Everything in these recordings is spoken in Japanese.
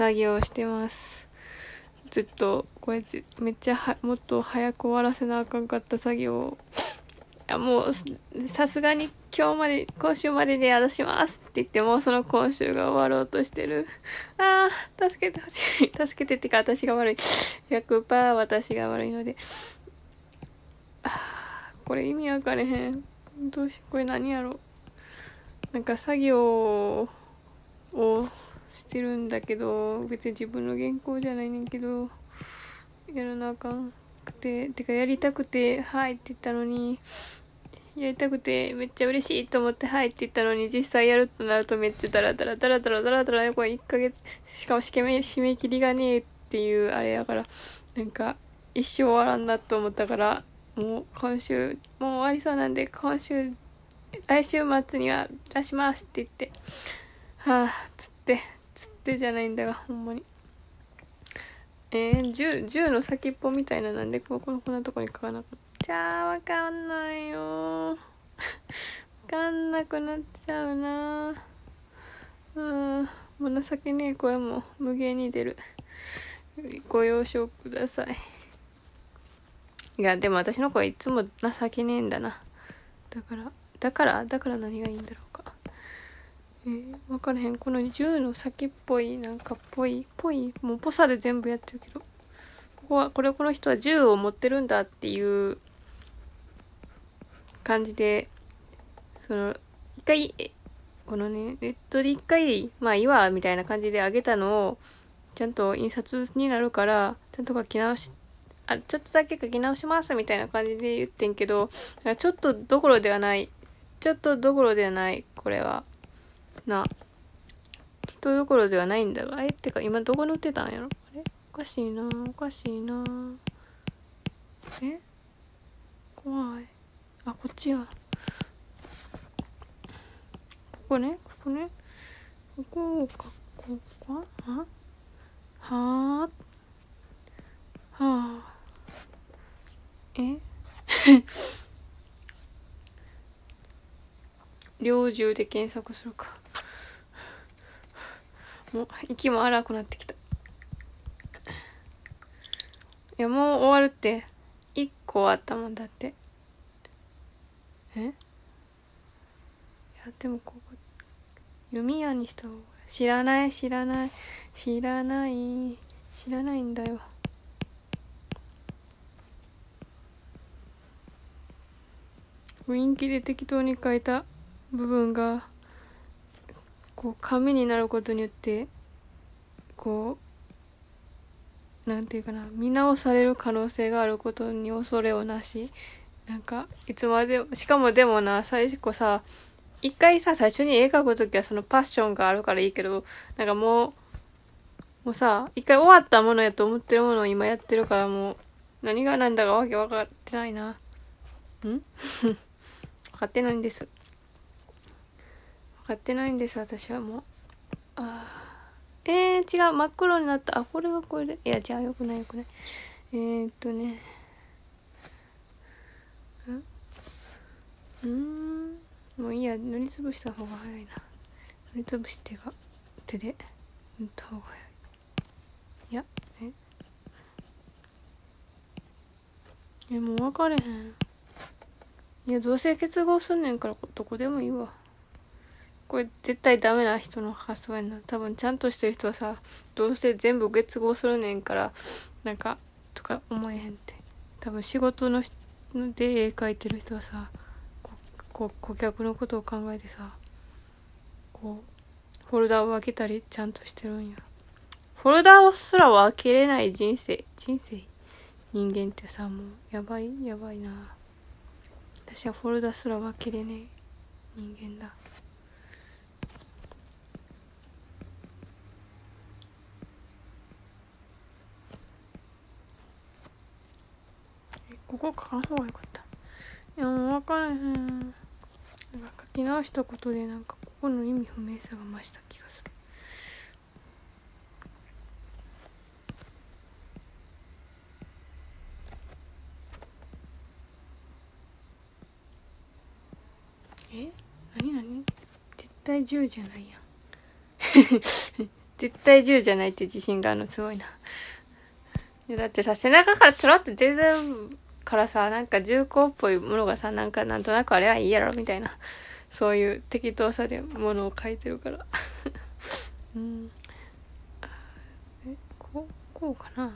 作業してます。ずっと、これめっちゃは、もっと早く終わらせなあかんかった作業を。いや、もう、さすがに今日まで、今週まででやらしますって言っても、その今週が終わろうとしてる。ああ、助けてほしい。助けてってか、私が悪い。100%私が悪いので。あこれ意味わかれへん。どうし、これ何やろなんか作業をしてるんだけど、別に自分の原稿じゃないねんけど、やらなあかんくて、てかやりたくて、はいって言ったのに、やりたくてめっちゃ嬉しいと思ってはいって言ったのに実際やるとなるとめっちゃダラダラダラダラダラダラこれ1ヶ月しかも締め締め切りがねえっていうあれやからなんか一生終わらんなと思ったからもう今週もう終わりそうなんで今週来週末には出しますって言ってはあつって。つってじゃないんだがほんまに。えー、銃銃の先っぽみたいななんでここのこんなとこに書かなかったじゃあわかんないよ。わかんなくなっちゃうな。うん。もう情けねえ声も無限に出る。ご了承ください。いやでも私の声いつも情けねえんだな。だからだからだから何がいいんだろう。えー、分からへん。この銃の先っぽいなんかっぽいぽいもうぽさで全部やってるけど。ここはこれこの人は銃を持ってるんだっていう感じでその一回このねネットで一回まあいいわみたいな感じであげたのをちゃんと印刷になるからちゃんと書き直しあちょっとだけ書き直しますみたいな感じで言ってんけどちょっとどころではない。ちょっとどころではないこれは。な。ちょっとどころではないんだがえ？ってか今どこに売ってたんやろ？あれ？おかしいなおかしいな。え？怖い。あこっちや。ここね？ここね？ここかここは？は？あはあえ？猟銃で検索するか。もう息も荒くなってきた。いやもう終わるって1個あったもんだって。え？いやでもここ弓矢にした方が知らない知らない知らない知らないんだよ。雰囲気で適当に書いた部分がこう紙になることによってこうなんていうかな見直される可能性があることに恐れをなしなんかいつまでもしかもでもな最初さ一回さ最初に絵描く時はそのパッションがあるからいいけどなんかもうもうさ一回終わったものやと思ってるものを今やってるからもう何が何だかわけ分かってないな。ん？分かってないんです。分かってないんです、私はもう。あーえー、違う、真っ黒になった。あ、これはこれで。いや、じゃあよくないよくない。えー、っとね。んうん。もういいや、塗りつぶした方が早いな。塗りつぶしてが、手で塗った方が早い。いや、え？え、もう分かれへん。いや、どうせ結合すんねんから、どこでもいいわ。これ絶対ダメな人の発想やな。多分ちゃんとしてる人はさ、どうせ全部結合するねんから、なんか、とか思えへんって。多分仕事の人で絵描いてる人はさ、こ顧客のことを考えてさ、こう、フォルダを分けたりちゃんとしてるんや。フォルダをすら分けれない人生、人生、人間ってさ、もう、やばい、やばいな。私はフォルダすら分けれねえ人間だ。ここ書かん方がよかった。いや、もう分からへん。なんか書き直したことで、なんかここの意味不明さが増した気がする。え？何何？絶対10じゃないやん。絶対10じゃないって自信があるのすごいな。いやだってさ、背中からつらって出てるからさ、なんか重厚っぽいものがさ、なんかなんとなくあれはいいやろみたいな、そういう適当さでものを書いてるから。うん。え、こう、こうかな。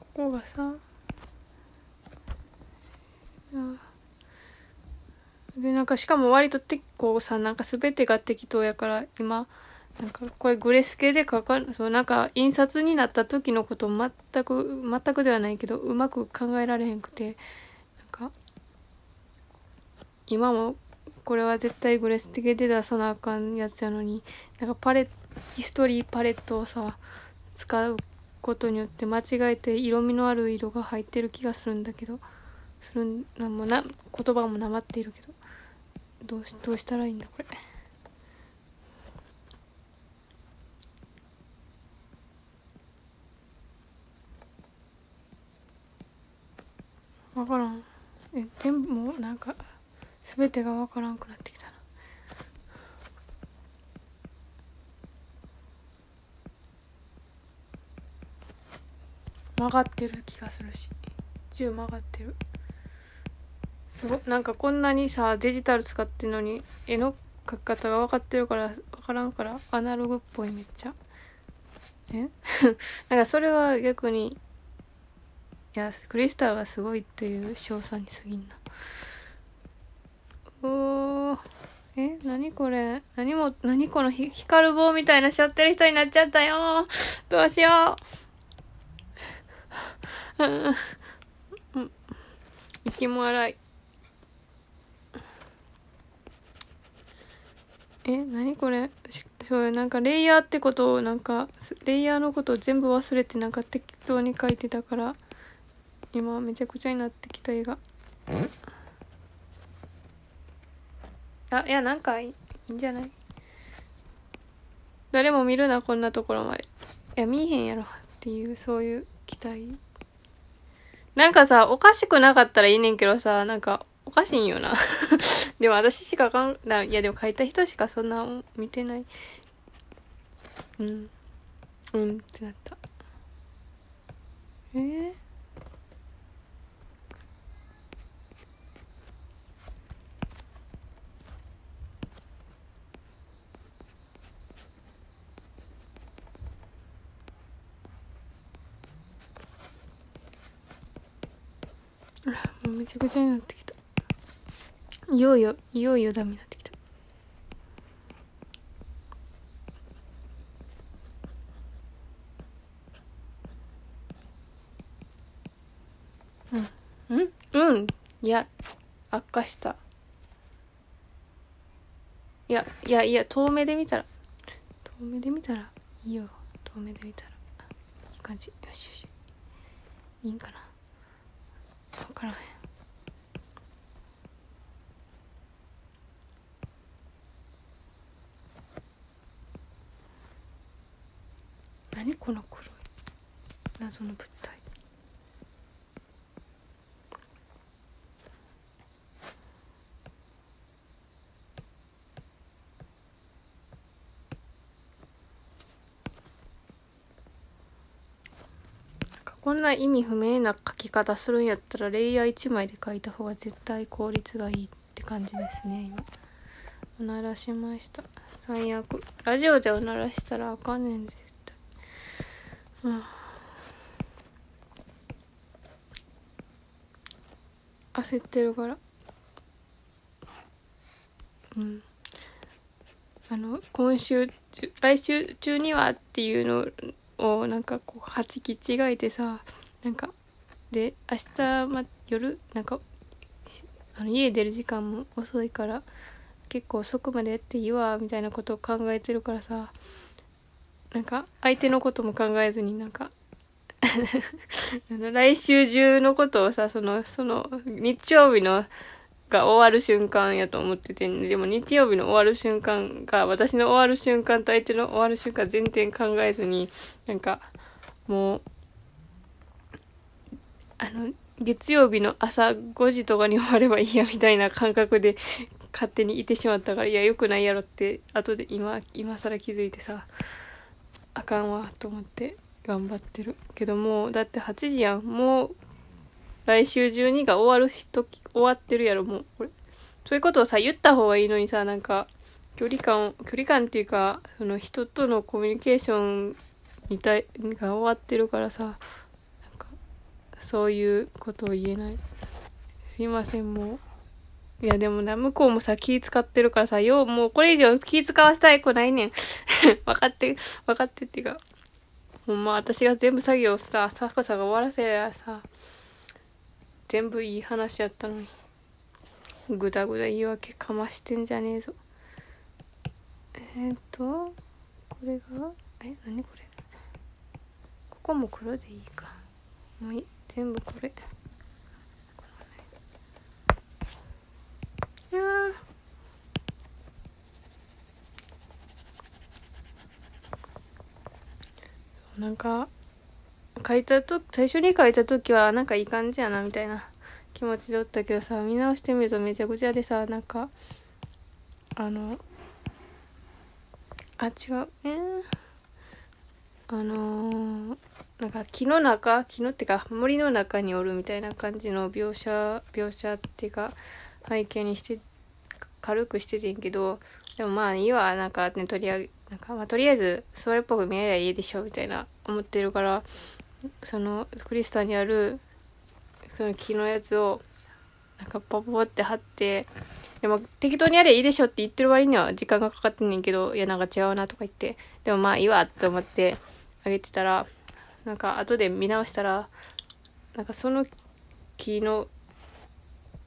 ここがさ、でなんかしかも割と結構さなんか全てが適当やから今なんかこれグレス系で書かそうなんか印刷になった時のこと全く全くではないけどうまく考えられへんくてなんか今もこれは絶対グレス系で出さなあかんやつやのになんかパレヒストリーパレットをさ使うことによって間違えて色味のある色が入ってる気がするんだけどするんもな言葉もなまっているけど。どうしどうしたらいいんだこれ。分からん。え全部もうなんか全てが分からんくなってきたな。曲がってる気がするし。銃曲がってる。すごなんかこんなにさデジタル使ってるのに絵の描き方が分かってるから分からんからアナログっぽいめっちゃ。え？なんかそれは逆にいやクリスタルはすごいっていう賞賛に過ぎんな。おー。え？何これ？何も何この光る棒みたいなしょってる人になっちゃったよ。どうしよう。うん、息も荒い。え何これ？そうなんかレイヤーってことをなんかレイヤーのことを全部忘れてなんか適当に書いてたから今めちゃくちゃになってきた絵があいやなんかいいんじゃない？誰も見るなこんなところまで。いや見えへんやろっていうそういう期待。なんかさおかしくなかったらいいねんけどさなんかおかしいんよな。でも私しかかんないやでも書いた人しかそんな見てない。うん。うんってなった。えー、めちゃくちゃになってきた。いよいよいよいよダメになってきた。うん。うん。うんいや悪化した。いやいやいや遠目で見たら。遠目で見たらいいよ。遠目で見たら。いい感じ。よしよし。いいんかな。分からへん。何この黒い謎の物体。こんな意味不明な書き方するんやったらレイヤー1枚で書いた方が絶対効率がいいって感じですね今。おならしました。最悪。ラジオでおならしたらあかんねん絶対うん焦ってるから。うん。あの今週来週中にはっていうのをなんかこうはちき違えてさなんかで明日、ま、夜なんかあの家出る時間も遅いから結構遅くまでやっていいわみたいなことを考えてるからさなんか相手のことも考えずになんか 来週中のことをさそのその日曜日のが終わる瞬間やと思ってて、でも日曜日の終わる瞬間が、私の終わる瞬間と相手の終わる瞬間全然考えずに、なんか、もう、あの、月曜日の朝5時とかに終わればいいやみたいな感覚で勝手にいてしまったからいやよくないやろって後で今今更気づいてさ。あかんわと思って頑張ってるけどもうだって8時やん。もう来週中にが終わる時終わってるやろもうこれ。そういうことをさ言った方がいいのにさなんか距離感距離感っていうかその人とのコミュニケーションにたいが終わってるからさなんかそういうことを言えない。すいませんもう。いやでもな向こうもさ気使ってるからさようもうこれ以上気使わせたい子ないねん。分かって分かってっていうかほんま私が全部作業さサカサが終わらせりゃさ全部いい話やったのにぐだぐだ言い訳かましてんじゃねえぞ。えー、っとこれがえ何これ？ここも黒でいいか。もういい。全部これ。いやなんか書いたと最初に書いた時はなんかいい感じやなみたいな気持ちでおったけどさ見直してみるとめちゃくちゃでさなんかあのあ違うえー、あのー、なんか木の中木のってか森の中におるみたいな感じの描写描写っていうか背景にして軽くしててんけどでもまあいいわなんかねとりあえなんかまあとりあえずそれっぽく見えりゃいいでしょみたいな思ってるからそのクリスタにあるその木のやつをなんかパパパって貼ってでも適当にやればいいでしょって言ってる割には時間がかかってんねんけどいやなんか違うなとか言ってでもまあいいわって思ってあげてたらなんか後で見直したらなんかその木の